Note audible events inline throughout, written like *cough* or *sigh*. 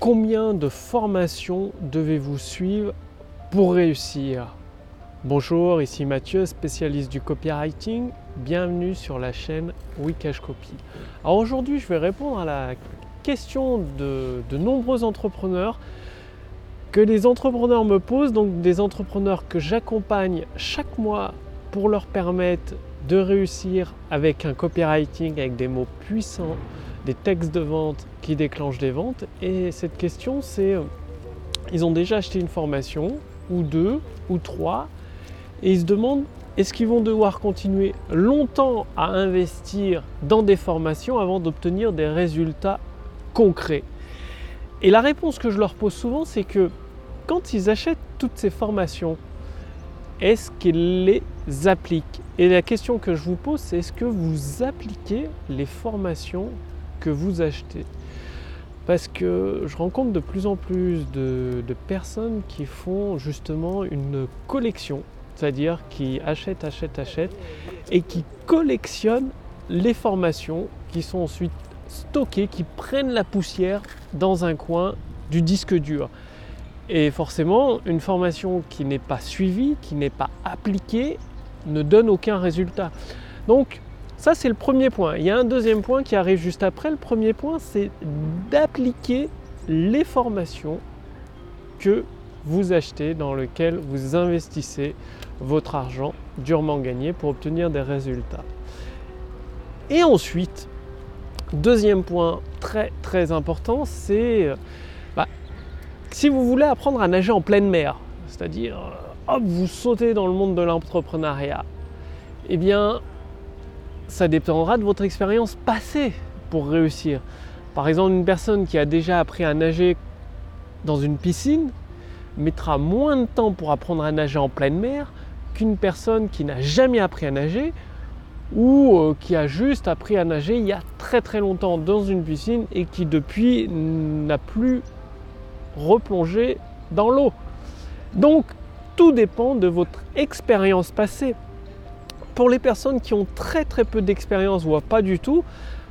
Combien de formations devez-vous suivre pour réussir Bonjour, ici Mathieu, spécialiste du copywriting. Bienvenue sur la chaîne Wikash Copy. Alors aujourd'hui, je vais répondre à la question de, de nombreux entrepreneurs que les entrepreneurs me posent, donc des entrepreneurs que j'accompagne chaque mois pour leur permettre de réussir avec un copywriting, avec des mots puissants, des textes de vente qui déclenchent des ventes. Et cette question, c'est, euh, ils ont déjà acheté une formation, ou deux, ou trois, et ils se demandent, est-ce qu'ils vont devoir continuer longtemps à investir dans des formations avant d'obtenir des résultats concrets? Et la réponse que je leur pose souvent, c'est que quand ils achètent toutes ces formations, est-ce qu'ils les appliquent? Et la question que je vous pose, c'est est-ce que vous appliquez les formations que vous achetez. Parce que je rencontre de plus en plus de, personnes qui font justement une collection, c'est-à-dire qui achètent, achètent, achètent, et qui collectionnent les formations qui sont ensuite stockées, qui prennent la poussière dans un coin du disque dur. Et forcément, une formation qui n'est pas suivie, qui n'est pas appliquée, ne donne aucun résultat. Donc, ça, c'est le premier point. Il y a un deuxième point qui arrive juste après. Le premier point, c'est d'appliquer les formations que vous achetez, dans lesquelles vous investissez votre argent durement gagné pour obtenir des résultats. Et ensuite, deuxième point très très important, c'est bah, si vous voulez apprendre à nager en pleine mer, c'est-à-dire hop, vous sautez dans le monde de l'entrepreneuriat, eh bien, ça dépendra de votre expérience passée pour réussir. Par exemple, une personne qui a déjà appris à nager dans une piscine mettra moins de temps pour apprendre à nager en pleine mer qu'une personne qui n'a jamais appris à nager ou euh, qui a juste appris à nager il y a très très longtemps dans une piscine et qui depuis n'a plus replongé dans l'eau. Donc tout dépend de votre expérience passée pour les personnes qui ont très très peu d'expérience, voire pas du tout,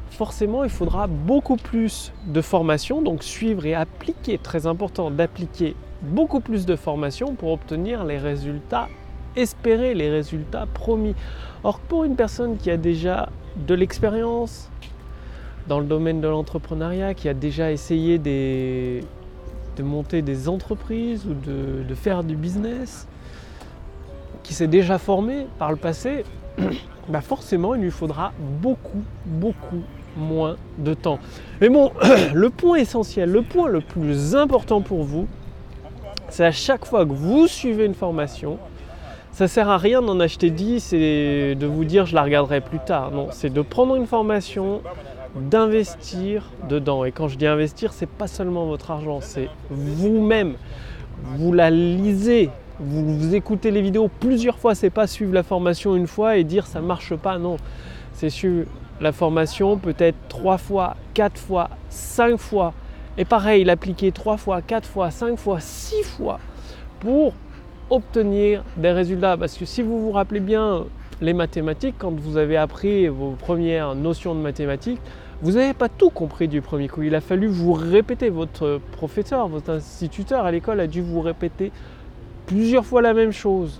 forcément il faudra beaucoup plus de formation, donc suivre et appliquer, très important d'appliquer beaucoup plus de formation pour obtenir les résultats espérés, les résultats promis. Or pour une personne qui a déjà de l'expérience dans le domaine de l'entrepreneuriat, qui a déjà essayé de monter des entreprises ou de faire du business, qui s'est déjà formé par le passé, *clears throat* bah forcément il lui faudra beaucoup, beaucoup moins de temps. Mais bon, *clears throat* le point essentiel, le point le plus important pour vous, c'est à chaque fois que vous suivez une formation, ça sert à rien d'en acheter 10 et de vous dire je la regarderai plus tard. Non, c'est de prendre une formation, d'investir dedans. Et quand je dis investir, c'est pas seulement votre argent, c'est vous-même. Vous la lisez, vous, écoutez les vidéos plusieurs fois, c'est pas suivre la formation une fois et dire ça marche pas, non. C'est suivre la formation peut-être trois fois, quatre fois, cinq fois. Et pareil, l'appliquer trois fois, quatre fois, cinq fois, six fois pour obtenir des résultats. Parce que si vous vous rappelez bien les mathématiques, quand vous avez appris vos premières notions de mathématiques, vous n'avez pas tout compris du premier coup. Il a fallu vous répéter. Votre professeur, votre instituteur à l'école a dû vous répéter plusieurs fois la même chose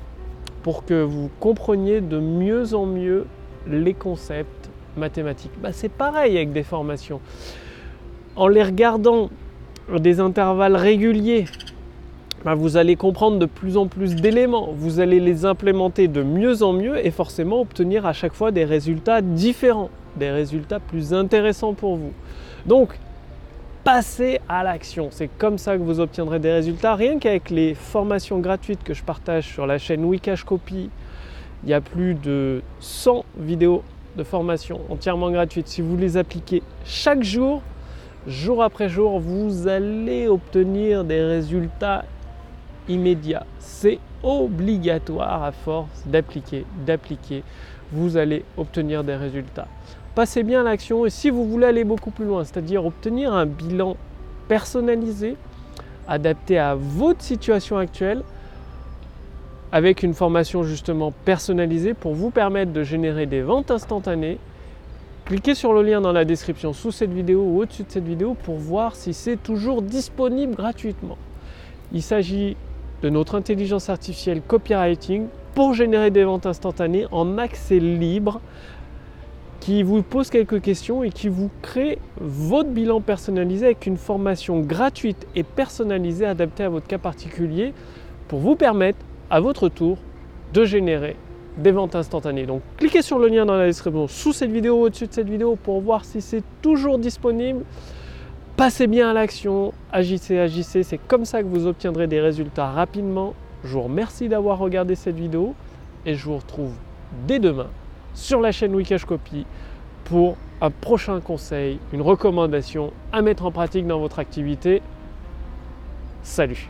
pour que vous compreniez de mieux en mieux les concepts mathématiques. Bah, c'est pareil avec des formations. En les regardant des intervalles réguliers, bah, vous allez comprendre de plus en plus d'éléments, vous allez les implémenter de mieux en mieux et forcément obtenir à chaque fois des résultats différents, des résultats plus intéressants pour vous. Donc, passez à l'action. C'est comme ça que vous obtiendrez des résultats. Rien qu'avec les formations gratuites que je partage sur la chaîne Wikash Copy, il y a plus de 100 vidéos de formation entièrement gratuites. Si vous les appliquez chaque jour, jour après jour, vous allez obtenir des résultats immédiats. C'est obligatoire à force d'appliquer, d'appliquer. Vous allez obtenir des résultats passez bien l'action et si vous voulez aller beaucoup plus loin, c'est-à-dire obtenir un bilan personnalisé, adapté à votre situation actuelle, avec une formation justement personnalisée pour vous permettre de générer des ventes instantanées, Cliquez sur le lien dans la description sous cette vidéo ou au-dessus de cette vidéo pour voir si c'est toujours disponible gratuitement. Il s'agit de notre intelligence artificielle copywriting pour générer des ventes instantanées en accès libre qui vous pose quelques questions et qui vous crée votre bilan personnalisé avec une formation gratuite et personnalisée adaptée à votre cas particulier pour vous permettre à votre tour de générer des ventes instantanées. Donc cliquez sur le lien dans la description sous cette vidéo ou au-dessus de cette vidéo pour voir si c'est toujours disponible. Passez bien à l'action, agissez, agissez, c'est comme ça que vous obtiendrez des résultats rapidement. Je vous remercie d'avoir regardé cette vidéo et je vous retrouve dès demain sur la chaîne Wikash Copy pour un prochain conseil, une recommandation à mettre en pratique dans votre activité. Salut